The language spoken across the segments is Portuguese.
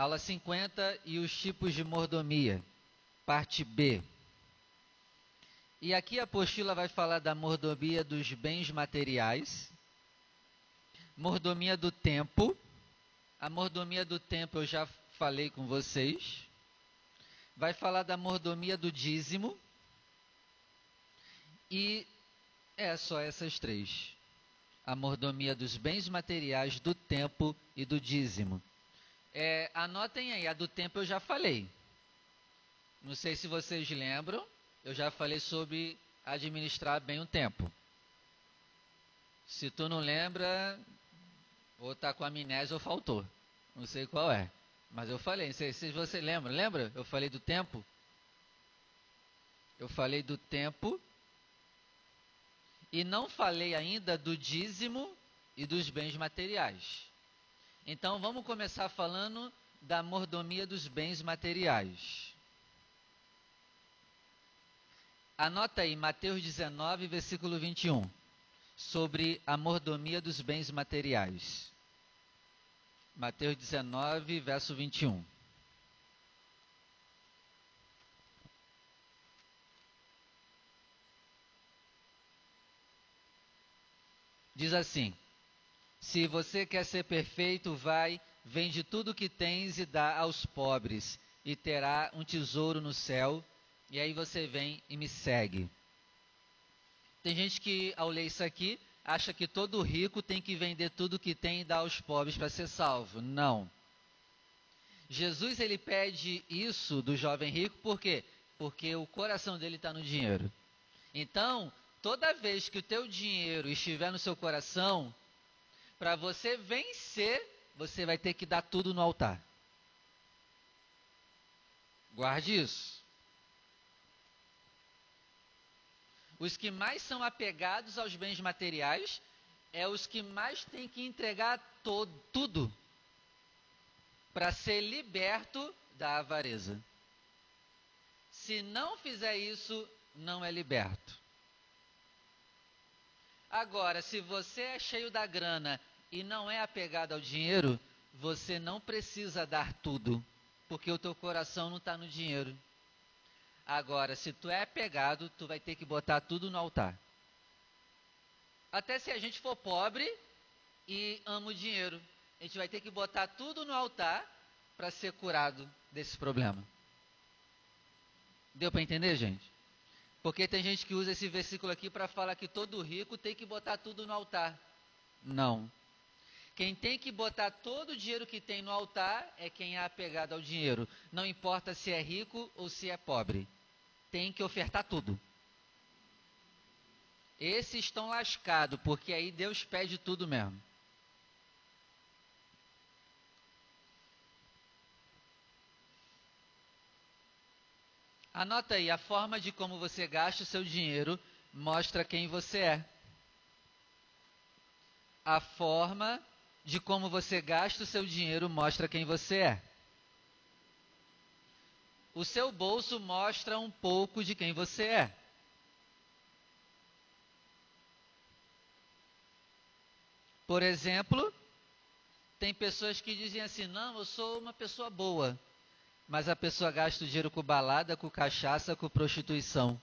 Aula 50 e os tipos de mordomia, parte B. E aqui a apostila vai falar da mordomia dos bens materiais, mordomia do tempo. A mordomia do tempo eu já falei com vocês. Vai falar da mordomia do dízimo. E é só essas três: a mordomia dos bens materiais, do tempo e do dízimo. É, anotem aí, a do tempo eu já falei. Não sei se vocês lembram. Eu já falei sobre administrar bem o tempo. Se tu não lembra, ou tá com amnésia ou faltou. Não sei qual é. Mas eu falei, não sei se você lembra. Lembra? Eu falei do tempo. Eu falei do tempo. E não falei ainda do dízimo e dos bens materiais. Então vamos começar falando da mordomia dos bens materiais. Anota aí Mateus 19, versículo 21, sobre a mordomia dos bens materiais. Mateus 19, verso 21. Diz assim: Se você quer ser perfeito, vai, vende tudo que tens e dá aos pobres, e terá um tesouro no céu e aí você vem e me segue. Tem gente que, ao ler isso aqui, acha que todo rico tem que vender tudo que tem e dar aos pobres para ser salvo. Não. Jesus ele pede isso do jovem rico por quê? Porque o coração dele está no dinheiro. Então, toda vez que o teu dinheiro estiver no seu coração, para você vencer, você vai ter que dar tudo no altar. Guarde isso. Os que mais são apegados aos bens materiais é os que mais têm que entregar todo, tudo para ser liberto da avareza. Se não fizer isso, não é liberto. Agora, se você é cheio da grana e não é apegado ao dinheiro, você não precisa dar tudo, porque o teu coração não está no dinheiro. Agora, se tu é pegado, tu vai ter que botar tudo no altar. Até se a gente for pobre e ama o dinheiro, a gente vai ter que botar tudo no altar para ser curado desse problema. Deu para entender, gente? Porque tem gente que usa esse versículo aqui para falar que todo rico tem que botar tudo no altar. Não. Quem tem que botar todo o dinheiro que tem no altar é quem é apegado ao dinheiro. Não importa se é rico ou se é pobre tem que ofertar tudo. Esses estão lascados, porque aí Deus pede tudo mesmo. Anota aí, a forma de como você gasta o seu dinheiro mostra quem você é. A forma de como você gasta o seu dinheiro mostra quem você é. O seu bolso mostra um pouco de quem você é. Por exemplo, tem pessoas que dizem assim: não, eu sou uma pessoa boa. Mas a pessoa gasta o dinheiro com balada, com cachaça, com prostituição.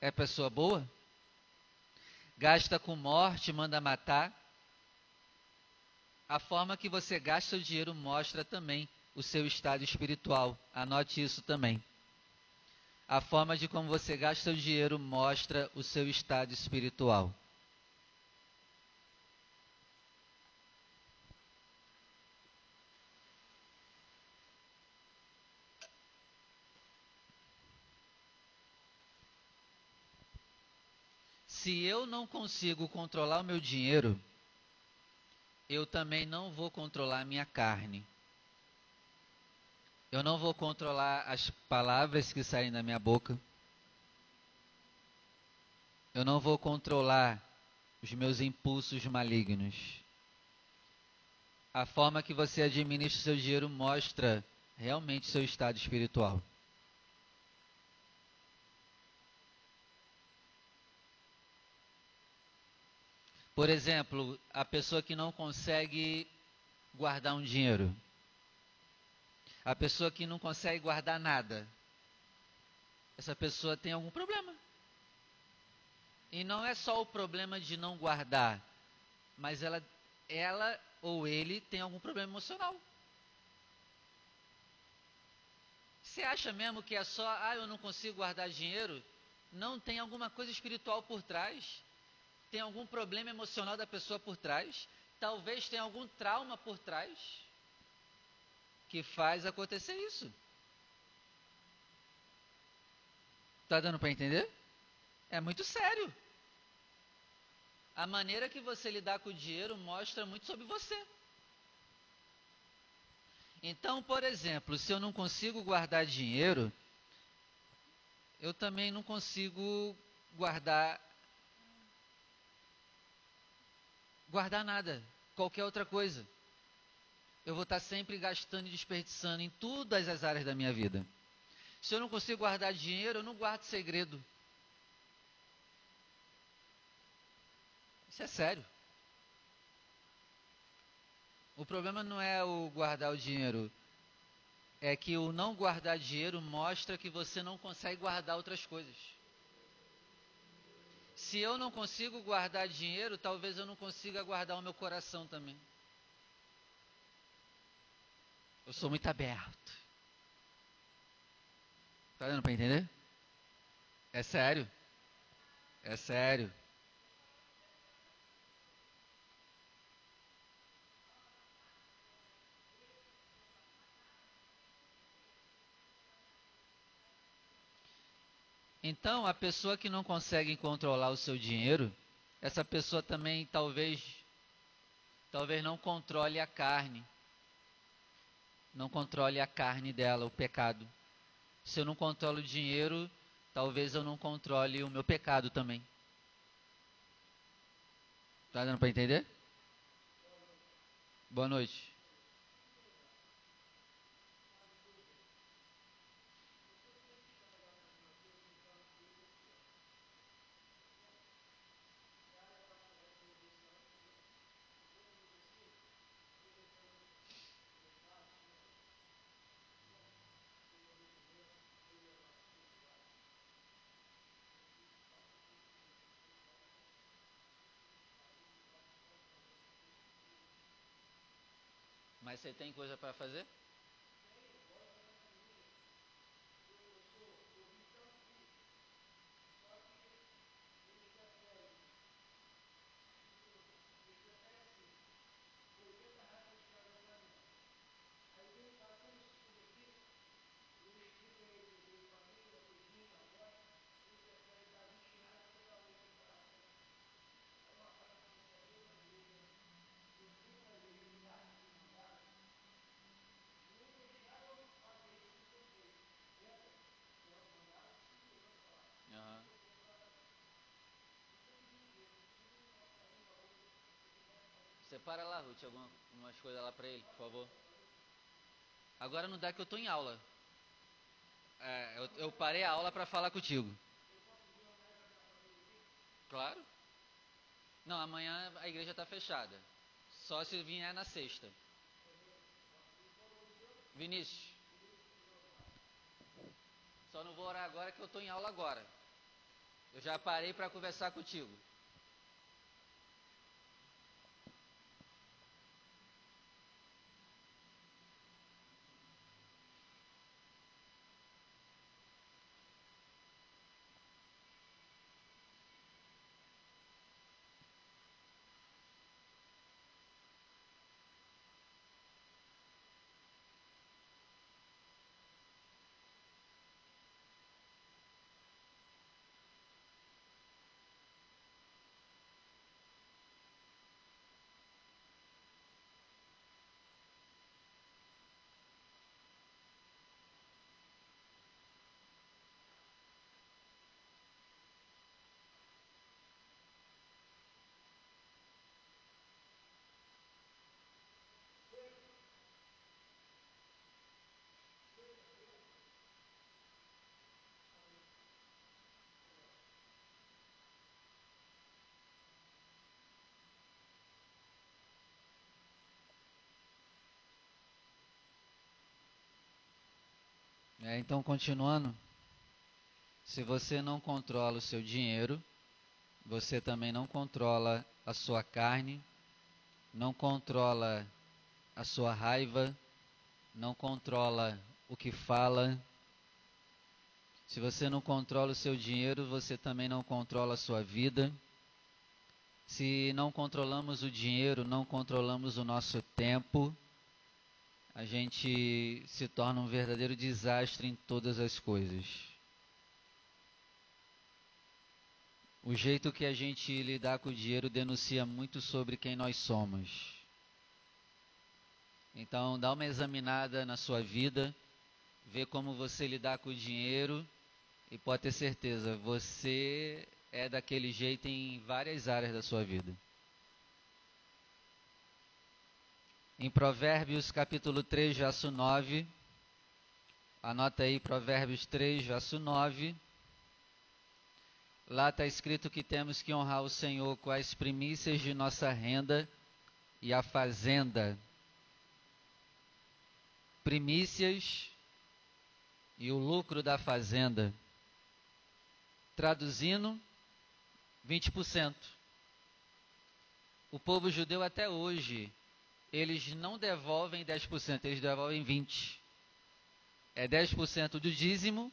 É pessoa boa? Gasta com morte, manda matar. A forma que você gasta o dinheiro mostra também o seu estado espiritual. Anote isso também. A forma de como você gasta o dinheiro mostra o seu estado espiritual. Se eu não consigo controlar o meu dinheiro, eu também não vou controlar a minha carne. Eu não vou controlar as palavras que saem da minha boca. Eu não vou controlar os meus impulsos malignos. A forma que você administra seu dinheiro mostra realmente seu estado espiritual. Por exemplo, a pessoa que não consegue guardar um dinheiro. A pessoa que não consegue guardar nada. Essa pessoa tem algum problema. E não é só o problema de não guardar, mas ela, ela ou ele tem algum problema emocional. Você acha mesmo que é só, ah, eu não consigo guardar dinheiro? Não tem alguma coisa espiritual por trás? Tem algum problema emocional da pessoa por trás? Talvez tenha algum trauma por trás que faz acontecer isso. Tá dando para entender? É muito sério. A maneira que você lidar com o dinheiro mostra muito sobre você. Então, por exemplo, se eu não consigo guardar dinheiro, eu também não consigo guardar guardar nada, qualquer outra coisa. Eu vou estar sempre gastando e desperdiçando em todas as áreas da minha vida. Se eu não consigo guardar dinheiro, eu não guardo segredo. Isso é sério. O problema não é o guardar o dinheiro, é que o não guardar dinheiro mostra que você não consegue guardar outras coisas. Se eu não consigo guardar dinheiro, talvez eu não consiga guardar o meu coração também. Eu sou muito aberto. Tá dando para entender? É sério. É sério. Então, a pessoa que não consegue controlar o seu dinheiro, essa pessoa também talvez talvez não controle a carne. Não controle a carne dela, o pecado. Se eu não controlo o dinheiro, talvez eu não controle o meu pecado também. Tá dando para entender? Boa noite. Mas você tem coisa para fazer? Separa lá, Ruth, algumas coisas lá para ele, por favor. Agora não dá que eu estou em aula. É, eu, eu parei a aula para falar contigo. Claro. Não, amanhã a igreja está fechada. Só se vier na sexta. Vinícius. Só não vou orar agora que eu estou em aula agora. Eu já parei para conversar contigo. É, então, continuando. Se você não controla o seu dinheiro, você também não controla a sua carne, não controla a sua raiva, não controla o que fala. Se você não controla o seu dinheiro, você também não controla a sua vida. Se não controlamos o dinheiro, não controlamos o nosso tempo, a gente se torna um verdadeiro desastre em todas as coisas. O jeito que a gente lidar com o dinheiro denuncia muito sobre quem nós somos. Então, dá uma examinada na sua vida, vê como você lidar com o dinheiro e pode ter certeza, você é daquele jeito em várias áreas da sua vida. Em Provérbios capítulo 3, verso 9, anota aí Provérbios 3, verso 9. Lá está escrito que temos que honrar o Senhor com as primícias de nossa renda e a fazenda primícias e o lucro da fazenda. Traduzindo, 20%. O povo judeu até hoje, eles não devolvem 10%, eles devolvem 20%. É 10% do dízimo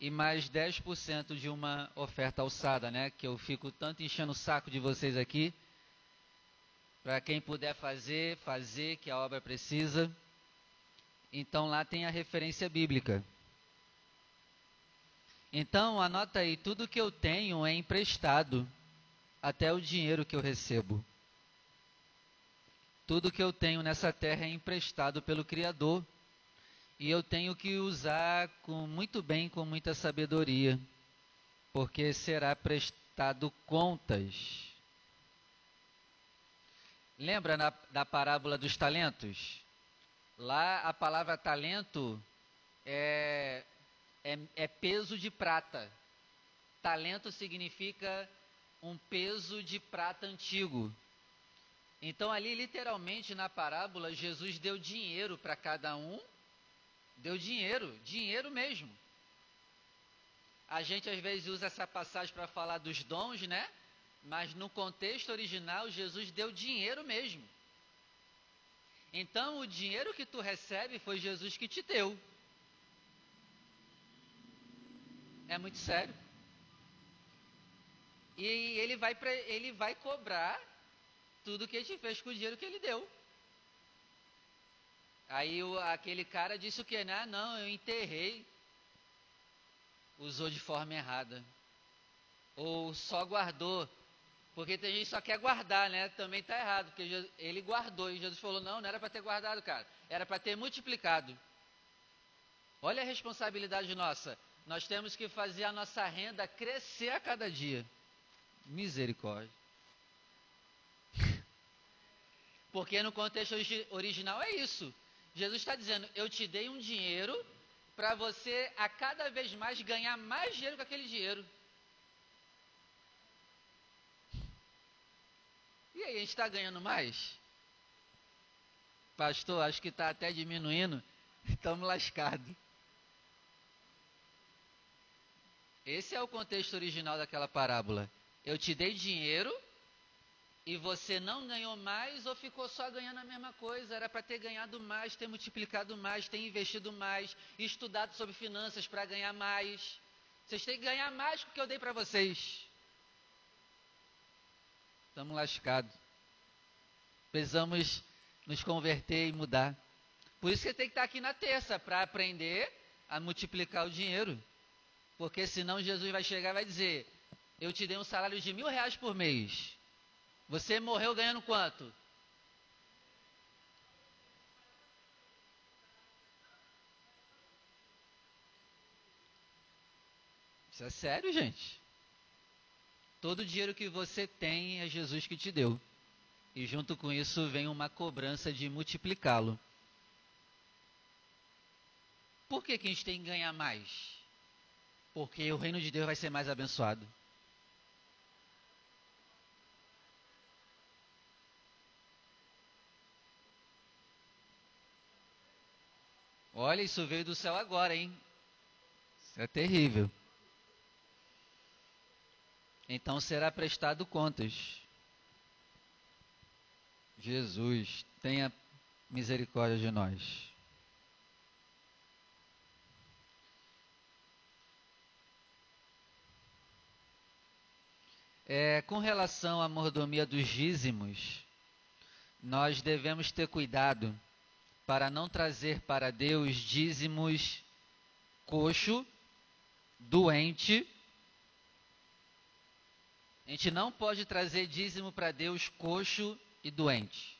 e mais 10% de uma oferta alçada, né? Que eu fico tanto enchendo o saco de vocês aqui. Para quem puder fazer, fazer, que a obra precisa. Então lá tem a referência bíblica. Então anota aí, tudo que eu tenho é emprestado, até o dinheiro que eu recebo. Tudo que eu tenho nessa terra é emprestado pelo Criador. E eu tenho que usar com muito bem, com muita sabedoria, porque será prestado contas. Lembra na, da parábola dos talentos? Lá a palavra talento é, é, é peso de prata. Talento significa um peso de prata antigo. Então, ali, literalmente, na parábola, Jesus deu dinheiro para cada um. Deu dinheiro, dinheiro mesmo. A gente às vezes usa essa passagem para falar dos dons, né? Mas no contexto original, Jesus deu dinheiro mesmo. Então o dinheiro que tu recebe foi Jesus que te deu. É muito sério. E ele vai, ele vai cobrar tudo que a gente fez com o dinheiro que ele deu. Aí o, aquele cara disse o que? Né? Ah, não, eu enterrei. Usou de forma errada. Ou só guardou. Porque tem gente que só quer guardar, né? Também está errado, porque ele guardou e Jesus falou: não, não era para ter guardado, cara, era para ter multiplicado. Olha a responsabilidade nossa. Nós temos que fazer a nossa renda crescer a cada dia. Misericórdia. Porque no contexto original é isso. Jesus está dizendo: Eu te dei um dinheiro para você a cada vez mais ganhar mais dinheiro com aquele dinheiro. E aí, a gente está ganhando mais? Pastor, acho que está até diminuindo. Estamos lascados. Esse é o contexto original daquela parábola. Eu te dei dinheiro e você não ganhou mais ou ficou só ganhando a mesma coisa. Era para ter ganhado mais, ter multiplicado mais, ter investido mais, estudado sobre finanças para ganhar mais. Vocês têm que ganhar mais do que eu dei para vocês. Estamos lascados. Precisamos nos converter e mudar. Por isso você tem que estar aqui na terça para aprender a multiplicar o dinheiro. Porque senão Jesus vai chegar e vai dizer: Eu te dei um salário de mil reais por mês. Você morreu ganhando quanto? Isso é sério, gente. Todo o dinheiro que você tem é Jesus que te deu. E junto com isso vem uma cobrança de multiplicá-lo. Por que, que a gente tem que ganhar mais? Porque o reino de Deus vai ser mais abençoado. Olha, isso veio do céu agora, hein? É terrível. Então será prestado contas. Jesus, tenha misericórdia de nós. É, com relação à mordomia dos dízimos, nós devemos ter cuidado para não trazer para Deus dízimos coxo, doente. A gente não pode trazer dízimo para Deus coxo e doente.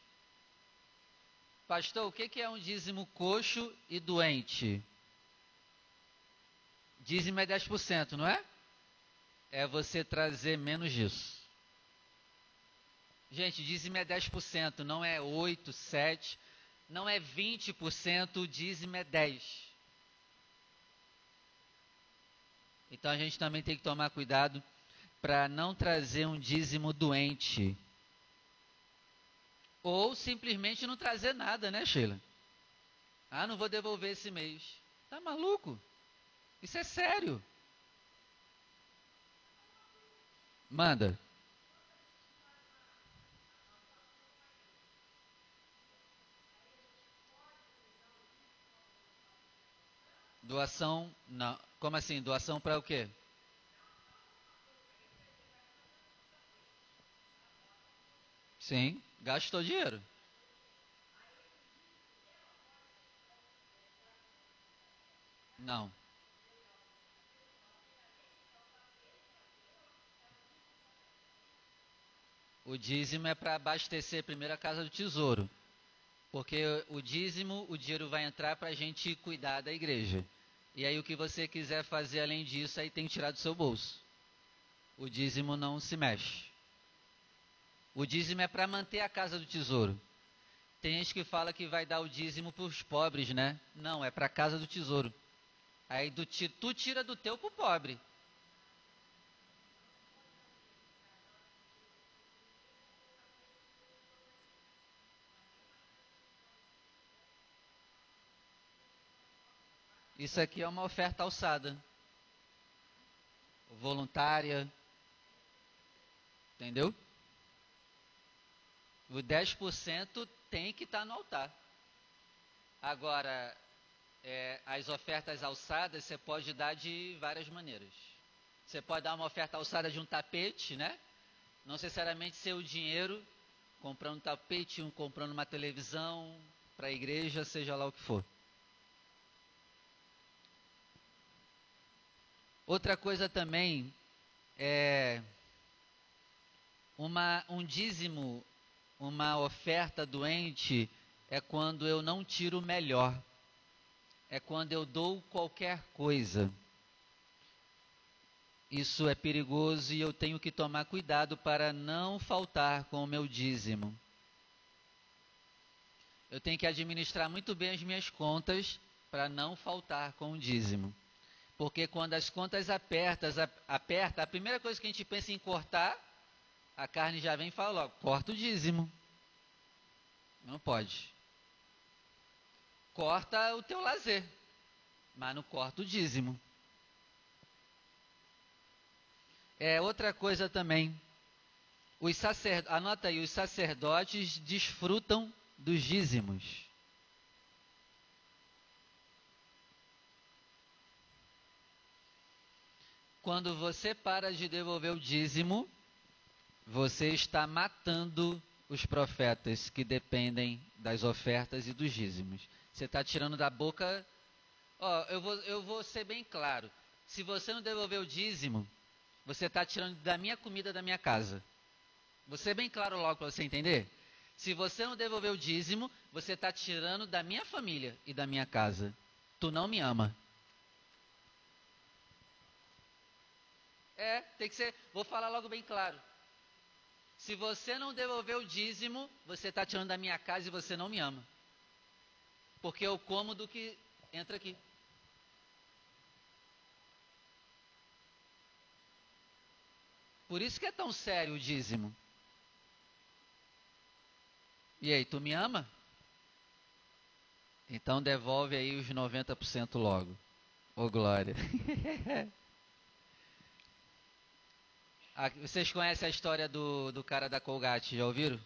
Pastor, o que é um dízimo coxo e doente? Dízimo é 10%, não é? É você trazer menos disso. Gente, dízimo é 10%, não é 8, 7, não é 20%, dízimo é 10. Então a gente também tem que tomar cuidado para não trazer um dízimo doente. Ou simplesmente não trazer nada, né, Sheila? Ah, não vou devolver esse mês. Tá maluco? Isso é sério. Manda. Doação, não. Como assim? Doação para o quê? Sim, gastou dinheiro. Não. O dízimo é para abastecer primeiro a casa do tesouro. Porque o dízimo, o dinheiro vai entrar para a gente cuidar da igreja. E aí o que você quiser fazer além disso, aí tem que tirar do seu bolso. O dízimo não se mexe. O dízimo é para manter a casa do tesouro. Tem gente que fala que vai dar o dízimo para os pobres, né? Não, é para a casa do tesouro. Aí do, tu tira do teu para o pobre. Isso aqui é uma oferta alçada. Voluntária. Entendeu? O 10% tem que estar tá no altar. Agora, é, as ofertas alçadas você pode dar de várias maneiras. Você pode dar uma oferta alçada de um tapete, né? Não necessariamente ser o dinheiro, comprando um tapete, um comprando uma televisão para a igreja, seja lá o que for. Outra coisa também é uma, um dízimo, uma oferta doente é quando eu não tiro o melhor. É quando eu dou qualquer coisa. Isso é perigoso e eu tenho que tomar cuidado para não faltar com o meu dízimo. Eu tenho que administrar muito bem as minhas contas para não faltar com o dízimo. Porque quando as contas apertas, aperta, a primeira coisa que a gente pensa em cortar, a carne já vem e fala logo, corta o dízimo. Não pode. Corta o teu lazer, mas não corta o dízimo. É outra coisa também. Os sacerdotes, anota aí, os sacerdotes desfrutam dos dízimos. Quando você para de devolver o dízimo, você está matando os profetas que dependem das ofertas e dos dízimos. Você está tirando da boca. Ó, eu vou, eu vou ser bem claro. Se você não devolver o dízimo, você está tirando da minha comida da minha casa. Vou ser bem claro logo para você entender. Se você não devolver o dízimo, você está tirando da minha família e da minha casa. Tu não me ama. É, tem que ser. Vou falar logo bem claro. Se você não devolver o dízimo, você está tirando da minha casa e você não me ama. Porque eu como do que entra aqui. Por isso que é tão sério o dízimo. E aí, tu me ama? Então devolve aí os 90% logo. Ô, oh, glória. Vocês conhecem a história do, do cara da Colgate, já ouviram?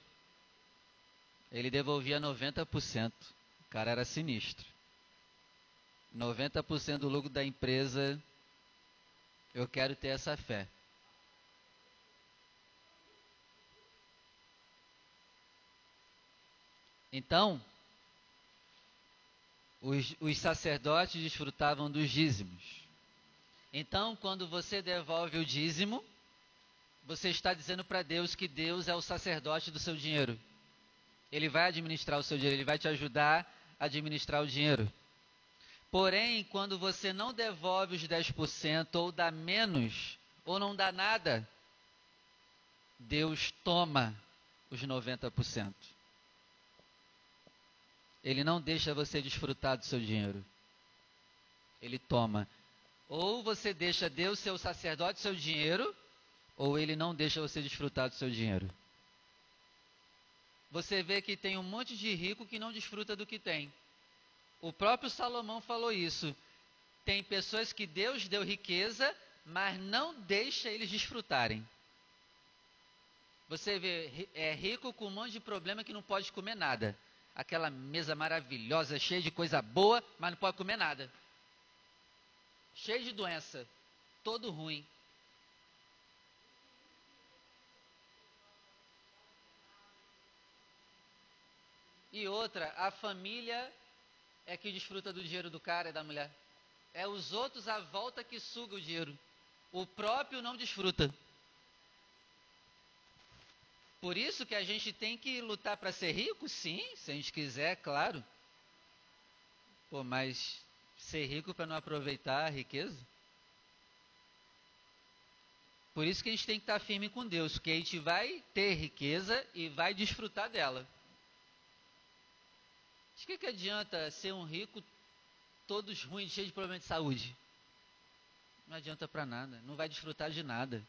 Ele devolvia 90%. O cara era sinistro. 90% do lucro da empresa. Eu quero ter essa fé. Então, os, os sacerdotes desfrutavam dos dízimos. Então, quando você devolve o dízimo, você está dizendo para Deus que Deus é o sacerdote do seu dinheiro. Ele vai administrar o seu dinheiro, ele vai te ajudar a administrar o dinheiro. Porém, quando você não devolve os 10% ou dá menos ou não dá nada, Deus toma os 90%. Ele não deixa você desfrutar do seu dinheiro. Ele toma. Ou você deixa Deus ser o sacerdote do seu dinheiro, ou ele não deixa você desfrutar do seu dinheiro. Você vê que tem um monte de rico que não desfruta do que tem. O próprio Salomão falou isso. Tem pessoas que Deus deu riqueza, mas não deixa eles desfrutarem. Você vê, é rico com um monte de problema que não pode comer nada aquela mesa maravilhosa, cheia de coisa boa, mas não pode comer nada. Cheio de doença, todo ruim. E outra, a família é que desfruta do dinheiro do cara e da mulher. É os outros à volta que sugam o dinheiro. O próprio não desfruta. Por isso que a gente tem que lutar para ser rico, sim, se a gente quiser, claro. Pô, mas ser rico para não aproveitar a riqueza? Por isso que a gente tem que estar tá firme com Deus, porque a gente vai ter riqueza e vai desfrutar dela. De que, que adianta ser um rico todos ruins, cheios de problemas de saúde? Não adianta para nada, não vai desfrutar de nada.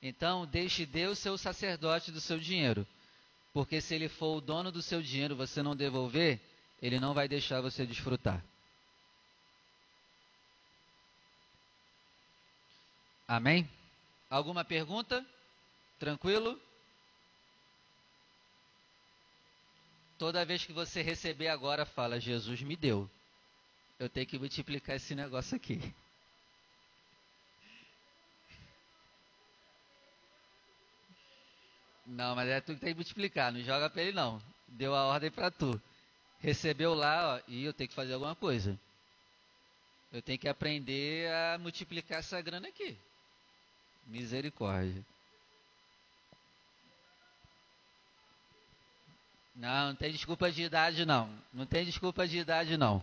Então, deixe Deus ser o sacerdote do seu dinheiro. Porque se ele for o dono do seu dinheiro, você não devolver, ele não vai deixar você desfrutar. Amém? Alguma pergunta? Tranquilo? Toda vez que você receber agora, fala: Jesus me deu. Eu tenho que multiplicar esse negócio aqui. Não, mas é tu que tem que multiplicar, não joga pra ele não. Deu a ordem para tu. Recebeu lá, ó, e eu tenho que fazer alguma coisa. Eu tenho que aprender a multiplicar essa grana aqui. Misericórdia. Não, não tem desculpa de idade não. Não tem desculpa de idade não.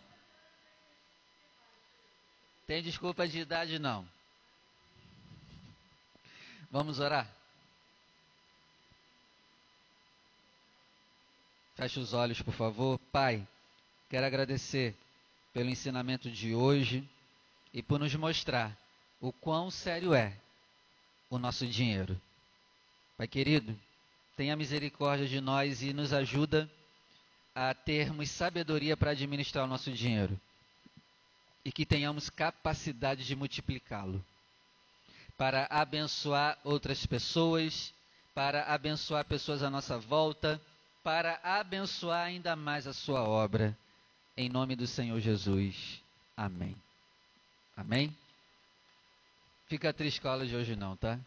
Tem desculpa de idade não. Vamos orar? Feche os olhos, por favor. Pai, quero agradecer pelo ensinamento de hoje e por nos mostrar o quão sério é o nosso dinheiro. Pai querido, tenha misericórdia de nós e nos ajuda a termos sabedoria para administrar o nosso dinheiro e que tenhamos capacidade de multiplicá-lo para abençoar outras pessoas, para abençoar pessoas à nossa volta para abençoar ainda mais a sua obra. Em nome do Senhor Jesus. Amém. Amém? Fica triste com a aula de hoje não, tá?